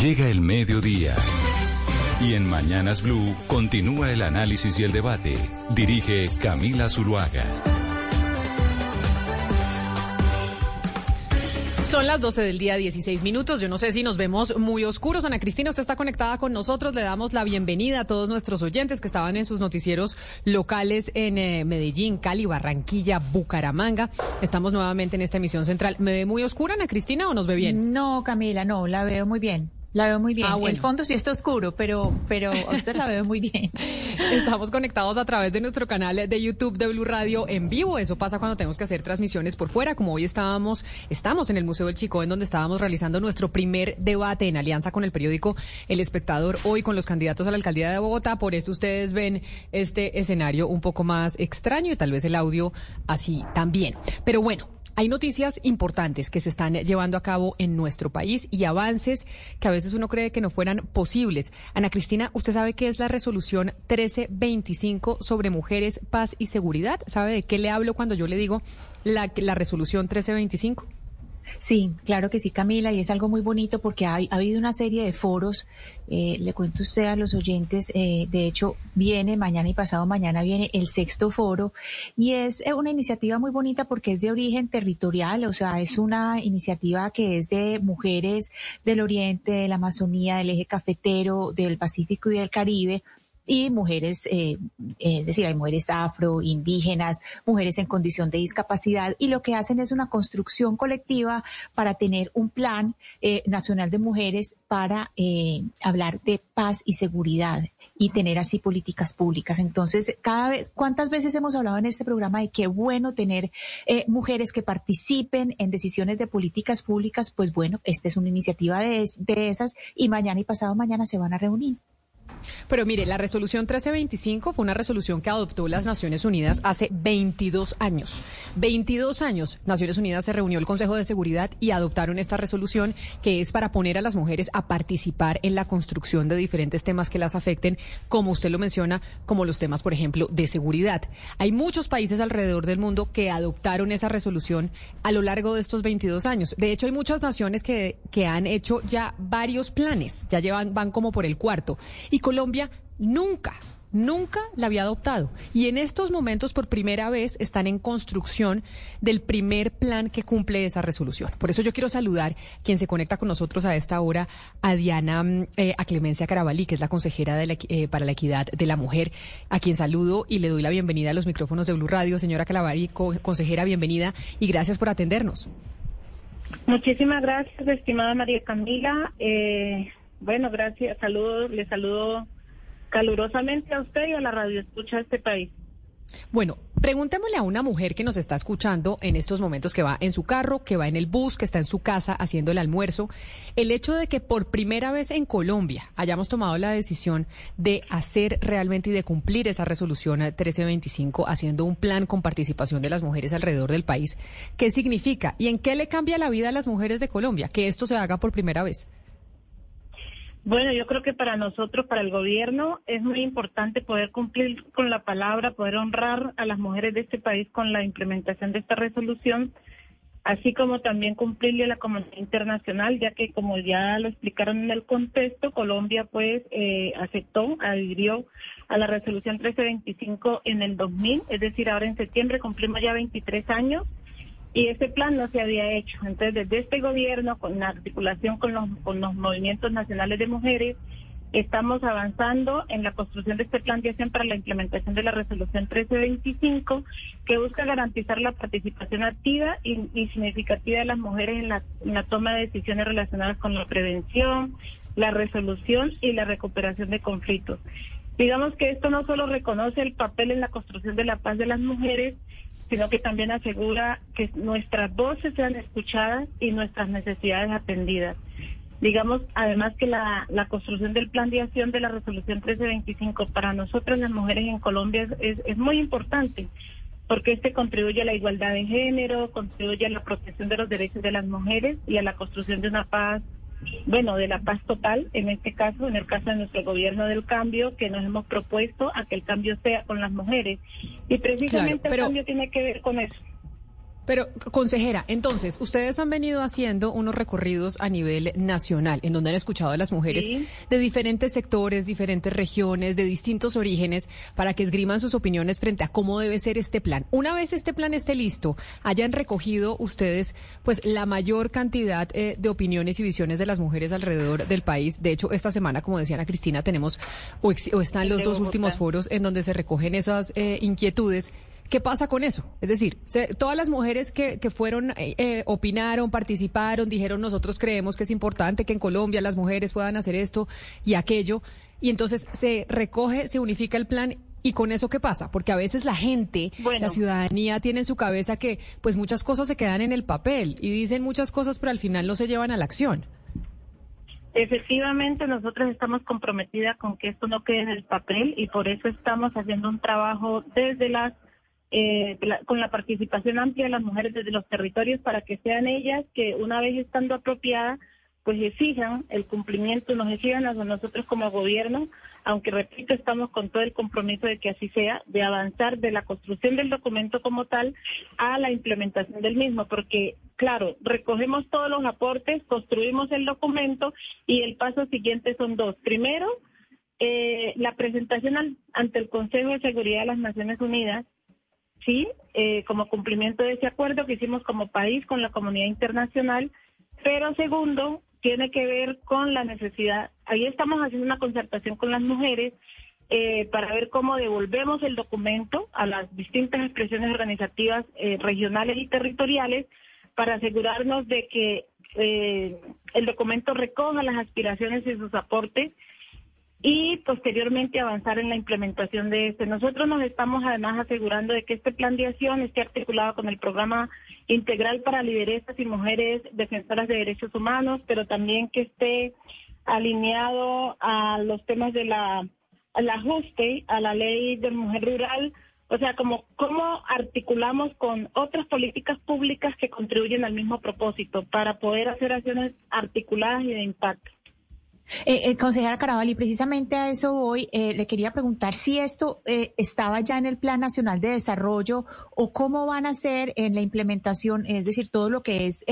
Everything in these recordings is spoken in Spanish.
Llega el mediodía. Y en Mañanas Blue continúa el análisis y el debate. Dirige Camila Zuluaga. Son las 12 del día, 16 minutos. Yo no sé si nos vemos muy oscuros. Ana Cristina, usted está conectada con nosotros. Le damos la bienvenida a todos nuestros oyentes que estaban en sus noticieros locales en eh, Medellín, Cali, Barranquilla, Bucaramanga. Estamos nuevamente en esta emisión central. ¿Me ve muy oscura, Ana Cristina, o nos ve bien? No, Camila, no, la veo muy bien. La veo muy bien. Ah, bueno. El fondo sí está oscuro, pero, pero a usted la veo muy bien. Estamos conectados a través de nuestro canal de YouTube de Blue Radio en vivo. Eso pasa cuando tenemos que hacer transmisiones por fuera, como hoy estábamos, estamos en el Museo del Chico, en donde estábamos realizando nuestro primer debate en alianza con el periódico El Espectador, hoy con los candidatos a la alcaldía de Bogotá. Por eso ustedes ven este escenario un poco más extraño y tal vez el audio así también. Pero bueno. Hay noticias importantes que se están llevando a cabo en nuestro país y avances que a veces uno cree que no fueran posibles. Ana Cristina, ¿usted sabe qué es la resolución 1325 sobre mujeres, paz y seguridad? ¿Sabe de qué le hablo cuando yo le digo la, la resolución 1325? Sí, claro que sí, Camila, y es algo muy bonito porque ha, ha habido una serie de foros. Eh, le cuento usted a los oyentes, eh, de hecho, viene mañana y pasado mañana viene el sexto foro y es eh, una iniciativa muy bonita porque es de origen territorial, o sea, es una iniciativa que es de mujeres del Oriente, de la Amazonía, del eje cafetero, del Pacífico y del Caribe y mujeres, eh, es decir, hay mujeres afro, indígenas, mujeres en condición de discapacidad, y lo que hacen es una construcción colectiva para tener un plan eh, nacional de mujeres para eh, hablar de paz y seguridad y tener así políticas públicas. Entonces, cada vez, ¿cuántas veces hemos hablado en este programa de qué bueno tener eh, mujeres que participen en decisiones de políticas públicas? Pues bueno, esta es una iniciativa de, de esas y mañana y pasado mañana se van a reunir. Pero mire, la resolución 1325 fue una resolución que adoptó las Naciones Unidas hace 22 años. 22 años, Naciones Unidas se reunió el Consejo de Seguridad y adoptaron esta resolución que es para poner a las mujeres a participar en la construcción de diferentes temas que las afecten, como usted lo menciona, como los temas, por ejemplo, de seguridad. Hay muchos países alrededor del mundo que adoptaron esa resolución a lo largo de estos 22 años. De hecho, hay muchas naciones que, que han hecho ya varios planes, ya llevan, van como por el cuarto. Y Colombia nunca, nunca la había adoptado. Y en estos momentos, por primera vez, están en construcción del primer plan que cumple esa resolución. Por eso yo quiero saludar quien se conecta con nosotros a esta hora, a Diana, eh, a Clemencia Carabalí, que es la consejera de la, eh, para la equidad de la mujer, a quien saludo y le doy la bienvenida a los micrófonos de Blue Radio. Señora Carabalí, co consejera, bienvenida y gracias por atendernos. Muchísimas gracias, estimada María Camila. Eh, bueno, gracias, saludos, le saludo calurosamente a usted y a la radio escucha de este país. Bueno, preguntémosle a una mujer que nos está escuchando en estos momentos, que va en su carro, que va en el bus, que está en su casa haciendo el almuerzo, el hecho de que por primera vez en Colombia hayamos tomado la decisión de hacer realmente y de cumplir esa resolución 1325, haciendo un plan con participación de las mujeres alrededor del país, ¿qué significa? ¿Y en qué le cambia la vida a las mujeres de Colombia que esto se haga por primera vez? Bueno, yo creo que para nosotros, para el gobierno, es muy importante poder cumplir con la palabra, poder honrar a las mujeres de este país con la implementación de esta resolución, así como también cumplirle a la comunidad internacional, ya que como ya lo explicaron en el contexto, Colombia pues eh, aceptó, adhirió a la resolución 1325 en el 2000, es decir, ahora en septiembre cumplimos ya 23 años y ese plan no se había hecho. Entonces, desde este gobierno, con la articulación con los, movimientos nacionales de mujeres, estamos avanzando en la construcción de este plan de acción para la implementación de la resolución 1325, que busca garantizar la participación activa y, y significativa de las mujeres en la, en la toma de decisiones relacionadas con la prevención, la resolución y la recuperación de conflictos. Digamos que esto no solo reconoce el papel en la construcción de la paz de las mujeres, sino que también asegura que nuestras voces sean escuchadas y nuestras necesidades atendidas. Digamos, además que la, la construcción del plan de acción de la resolución 1325 para nosotras las mujeres en Colombia es, es muy importante porque este contribuye a la igualdad de género, contribuye a la protección de los derechos de las mujeres y a la construcción de una paz bueno, de la paz total, en este caso, en el caso de nuestro gobierno del cambio, que nos hemos propuesto a que el cambio sea con las mujeres. Y precisamente el cambio tiene que ver con eso. Pero, consejera, entonces, ustedes han venido haciendo unos recorridos a nivel nacional, en donde han escuchado a las mujeres de diferentes sectores, diferentes regiones, de distintos orígenes, para que esgriman sus opiniones frente a cómo debe ser este plan. Una vez este plan esté listo, hayan recogido ustedes, pues, la mayor cantidad eh, de opiniones y visiones de las mujeres alrededor del país. De hecho, esta semana, como decía Ana Cristina, tenemos, o, están los dos últimos foros en donde se recogen esas eh, inquietudes. ¿Qué pasa con eso? Es decir, todas las mujeres que, que fueron, eh, eh, opinaron, participaron, dijeron nosotros creemos que es importante que en Colombia las mujeres puedan hacer esto y aquello, y entonces se recoge, se unifica el plan ¿Y con eso qué pasa? Porque a veces la gente, la ciudadanía tiene en su cabeza que pues muchas cosas se quedan en el papel y dicen muchas cosas pero al final no se llevan a la acción. Efectivamente, nosotros estamos comprometidas con que esto no quede en el papel y por eso estamos haciendo un trabajo desde las eh, con la participación amplia de las mujeres desde los territorios para que sean ellas que una vez estando apropiadas, pues exijan el cumplimiento, nos exijan a nosotros como gobierno, aunque repito, estamos con todo el compromiso de que así sea, de avanzar de la construcción del documento como tal a la implementación del mismo, porque claro, recogemos todos los aportes, construimos el documento y el paso siguiente son dos. Primero, eh, la presentación ante el Consejo de Seguridad de las Naciones Unidas sí, eh, como cumplimiento de ese acuerdo que hicimos como país con la comunidad internacional, pero segundo, tiene que ver con la necesidad, ahí estamos haciendo una concertación con las mujeres eh, para ver cómo devolvemos el documento a las distintas expresiones organizativas eh, regionales y territoriales para asegurarnos de que el documento recoja las aspiraciones y sus aportes y posteriormente avanzar en la implementación de este. Nosotros nos estamos además asegurando de que este plan de acción esté articulado con el programa integral para lideresas y mujeres defensoras de derechos humanos, pero también que esté alineado a los temas de la al ajuste a la ley de mujer rural, o sea, como cómo articulamos con otras políticas públicas que contribuyen al mismo propósito para poder hacer acciones articuladas y de impacto. Eh, eh, consejera precisamente a eso voy. Eh, le quería preguntar si esto eh, estaba ya en el Plan Nacional de Desarrollo o cómo van a ser en la implementación, es decir, todo lo que es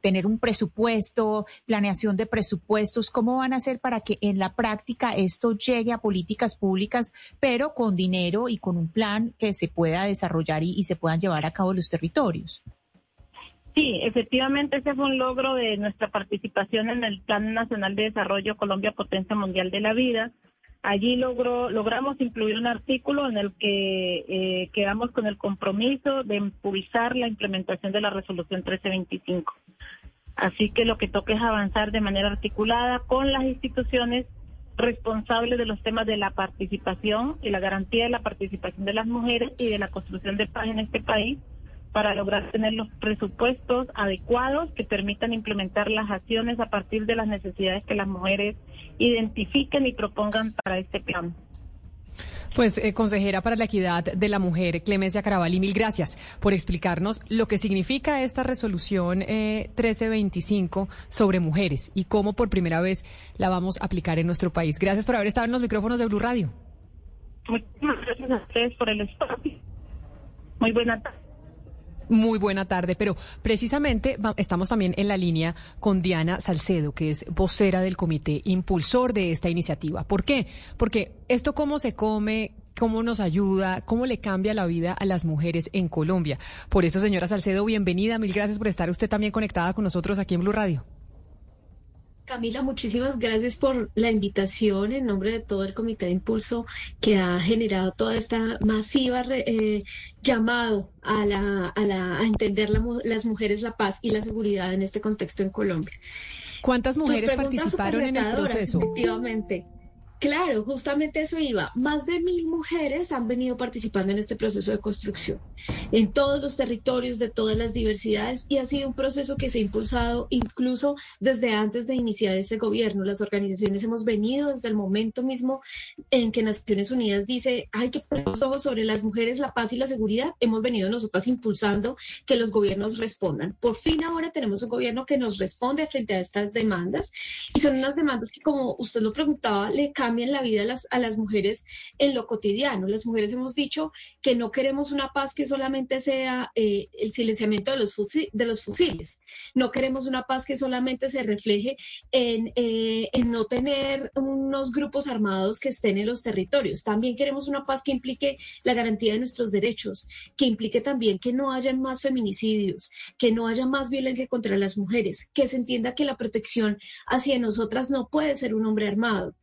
tener un presupuesto, planeación de presupuestos, cómo van a hacer para que en la práctica esto llegue a políticas públicas, pero con dinero y con un plan que se pueda desarrollar y, se puedan llevar a cabo los territorios. Sí, efectivamente ese fue un logro de nuestra participación en el Plan Nacional de Desarrollo Colombia Potencia Mundial de la Vida. Allí logró, logramos incluir un artículo en el que eh, quedamos con el compromiso de impulsar la implementación de la resolución 1325. Así que lo que toca es avanzar de manera articulada con las instituciones responsables de los temas de la participación y la garantía de la participación de las mujeres y de la construcción de paz en este país para lograr tener los presupuestos adecuados que permitan implementar las acciones a partir de las necesidades que las mujeres identifiquen y propongan para este plan. Pues, eh, consejera para la equidad de la mujer, Clemencia Carabalí, mil gracias por explicarnos lo que significa esta resolución 1325 eh, sobre mujeres y cómo por primera vez la vamos a aplicar en nuestro país. Gracias por haber estado en los micrófonos de Blue Radio. Muchísimas gracias a ustedes por el espacio. Muy buena tarde. Muy buena tarde, pero precisamente estamos también en la línea con Diana Salcedo, que es vocera del comité impulsor de esta iniciativa. ¿Por qué? Porque esto cómo se come, cómo nos ayuda, cómo le cambia la vida a las mujeres en Colombia. Por eso, señora Salcedo, bienvenida. Mil gracias por estar usted también conectada con nosotros aquí en Blue Radio. Camila, muchísimas gracias por la invitación en nombre de todo el Comité de Impulso que ha generado toda esta masiva eh, llamado a, la, a, la, a entender las mujeres la paz y la seguridad en este contexto en Colombia. ¿Cuántas mujeres participaron en el proceso? Efectivamente. Claro, justamente eso iba. Más de mil mujeres han venido participando en este proceso de construcción, en todos los territorios de todas las diversidades, y ha sido un proceso que se ha impulsado incluso desde antes de iniciar ese gobierno. Las organizaciones hemos venido desde el momento mismo en que Naciones Unidas dice hay que poner los ojos sobre las mujeres, la paz y la seguridad. Hemos venido nosotras impulsando que los gobiernos respondan. Por fin ahora tenemos un gobierno que nos responde frente a estas demandas, y son unas demandas que, como usted lo preguntaba, le cambian en la vida a las, mujeres en lo cotidiano. Las mujeres hemos dicho que no queremos una paz que solamente sea eh, el silenciamiento de los, fusiles. No queremos una paz que solamente se refleje eh, en no tener unos grupos armados que estén en los territorios. También queremos una paz que implique la garantía de nuestros derechos, que implique también que no haya más feminicidios, que no haya más violencia contra las mujeres, que se entienda que la protección hacia nosotras no puede ser un hombre armado,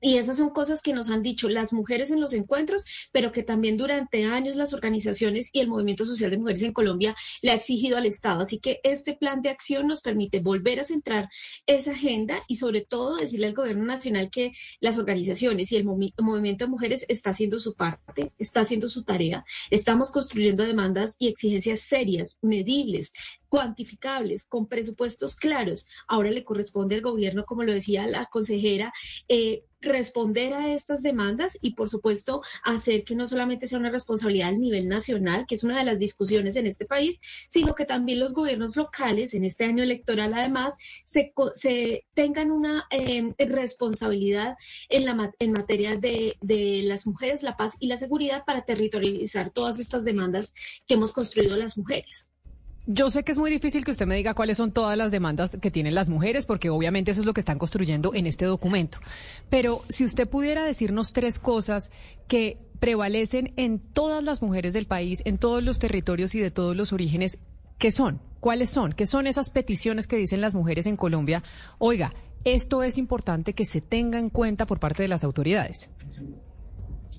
y esas son cosas que nos han dicho las mujeres en los encuentros, pero que también durante años las organizaciones y el movimiento social de mujeres en Colombia le ha exigido al Estado. Así que este plan de acción nos permite volver a centrar esa agenda y sobre todo decirle al gobierno nacional que las organizaciones y el movimiento de mujeres está haciendo su parte, está haciendo su tarea. Estamos construyendo demandas y exigencias serias, medibles, cuantificables, con presupuestos claros. Ahora le corresponde al gobierno, como lo decía la consejera, eh, responder a estas demandas y, por supuesto, hacer que no solamente sea una responsabilidad a nivel nacional, que es una de las discusiones en este país, sino que también los gobiernos locales, en este año electoral, además, se, tengan una em, responsabilidad en materia de, de las mujeres, la paz y la seguridad para territorializar todas estas demandas que hemos construido las mujeres. Yo sé que es muy difícil que usted me diga cuáles son todas las demandas que tienen las mujeres, porque obviamente eso es lo que están construyendo en este documento. Pero si usted pudiera decirnos tres cosas que prevalecen en todas las mujeres del país, en todos los territorios y de todos los orígenes, ¿qué son? ¿Cuáles son? ¿Qué son esas peticiones que dicen las mujeres en Colombia? Oiga, esto es importante que se tenga en cuenta por parte de las autoridades.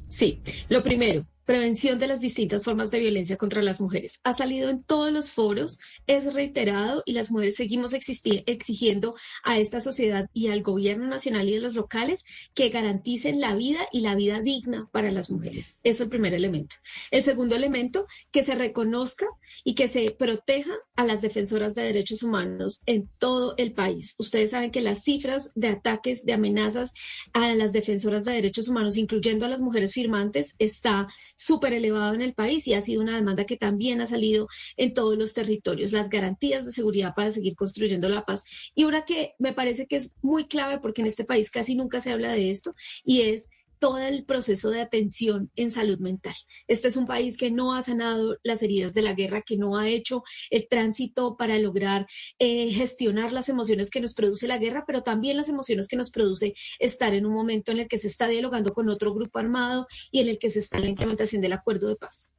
Sí, lo primero, prevención de las distintas formas de violencia contra las mujeres. Ha salido en todos los foros, es reiterado y las mujeres seguimos exigiendo a esta sociedad y al gobierno nacional y de los locales que garanticen la vida y la vida digna para las mujeres. Es el primer elemento. El segundo elemento, que se reconozca y que se proteja a las defensoras de derechos humanos en todo el país. Ustedes saben que las cifras de ataques, de amenazas a las defensoras de derechos humanos, incluyendo a las mujeres firmantes, está súper elevado en el país y ha sido una demanda que también ha salido en todos los territorios, las garantías de seguridad para seguir construyendo la paz. Y una que me parece que es muy clave porque en este país casi nunca se habla de esto y es todo el proceso de atención en salud mental. Este es un país que no ha sanado las heridas de la guerra, que no ha hecho el tránsito para lograr eh, gestionar las emociones que nos produce la guerra, pero también las emociones que nos produce estar en un momento en el que se está dialogando con otro grupo armado y en el que se está la implementación del acuerdo de paz.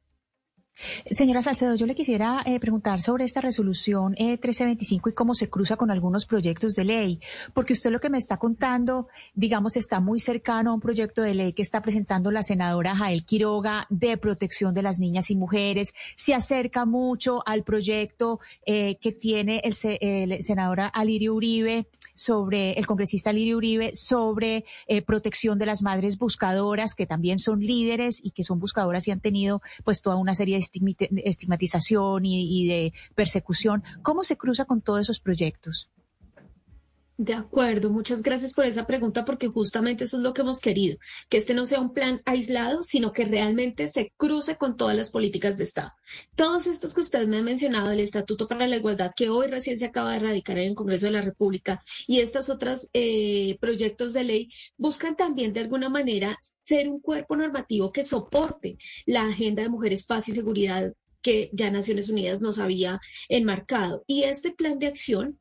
Señora Salcedo, yo le quisiera eh, preguntar sobre esta resolución 1325 eh, y cómo se cruza con algunos proyectos de ley, porque usted lo que me está contando, digamos, está muy cercano a un proyecto de ley que está presentando la senadora Jael Quiroga de protección de las niñas y mujeres, se acerca mucho al proyecto eh, que tiene el, el senadora Alirio Uribe sobre el congresista Lirio Uribe sobre eh, protección de las madres buscadoras, que también son líderes y que son buscadoras y han tenido pues toda una serie de estigmatización y de persecución. ¿Cómo se cruza con todos esos proyectos? De acuerdo, muchas gracias por esa pregunta porque justamente eso es lo que hemos querido, que este no sea un plan aislado, sino que realmente se cruce con todas las políticas de Estado. Todos estos que usted me ha mencionado, el Estatuto para la Igualdad, que hoy recién se acaba de erradicar en el Congreso de la República, y estos otros eh, proyectos de ley, buscan también de alguna manera ser un cuerpo normativo que soporte la agenda de mujeres, paz y seguridad que ya Naciones Unidas nos había enmarcado. Y este plan de acción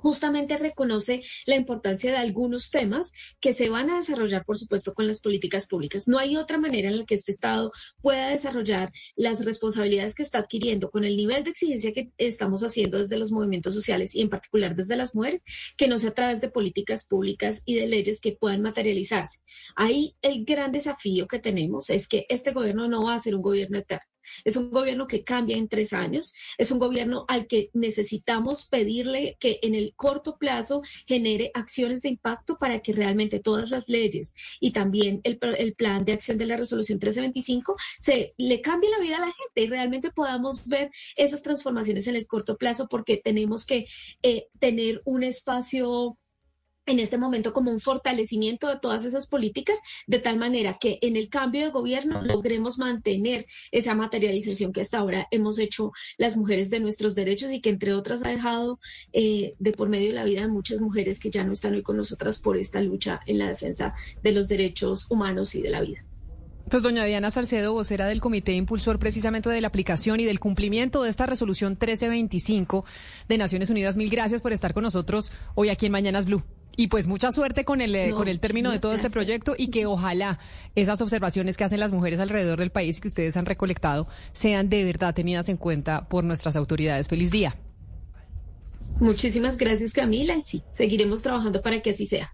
justamente reconoce la importancia de algunos temas que se van a desarrollar, por supuesto, con las políticas públicas. No hay otra manera en la que este Estado pueda desarrollar las responsabilidades que está adquiriendo con el nivel de exigencia que estamos haciendo desde los movimientos sociales y en particular desde las mujeres, que no sea a través de políticas públicas y de leyes que puedan materializarse. Ahí el gran desafío que tenemos es que este gobierno no va a ser un gobierno eterno Es un gobierno que cambia en tres años, es un gobierno al que necesitamos pedirle que en el corto plazo genere acciones de impacto para que realmente todas las leyes y también el, el plan de acción de la resolución 1325 se le cambie la vida a la gente y realmente podamos ver esas transformaciones en el corto plazo porque tenemos que eh, tener un espacio en este momento como un fortalecimiento de todas esas políticas, de tal manera que en el cambio de gobierno logremos mantener esa materialización que hasta ahora hemos hecho las mujeres de nuestros derechos y que entre otras ha dejado eh, de por medio de la vida de muchas mujeres que ya no están hoy con nosotras por esta lucha en la defensa de los derechos humanos y de la vida. Pues doña Diana Salcedo, vocera del comité impulsor precisamente de la aplicación y del cumplimiento de esta resolución 1325 de Naciones Unidas, mil gracias por estar con nosotros hoy aquí en Mañanas Blue. Y pues mucha suerte con el, eh, con el término de todo este proyecto y que ojalá esas observaciones que hacen las mujeres alrededor del país y que ustedes han recolectado sean de verdad tenidas en cuenta por nuestras autoridades. Feliz día. Muchísimas gracias Camila y sí, seguiremos trabajando para que así sea.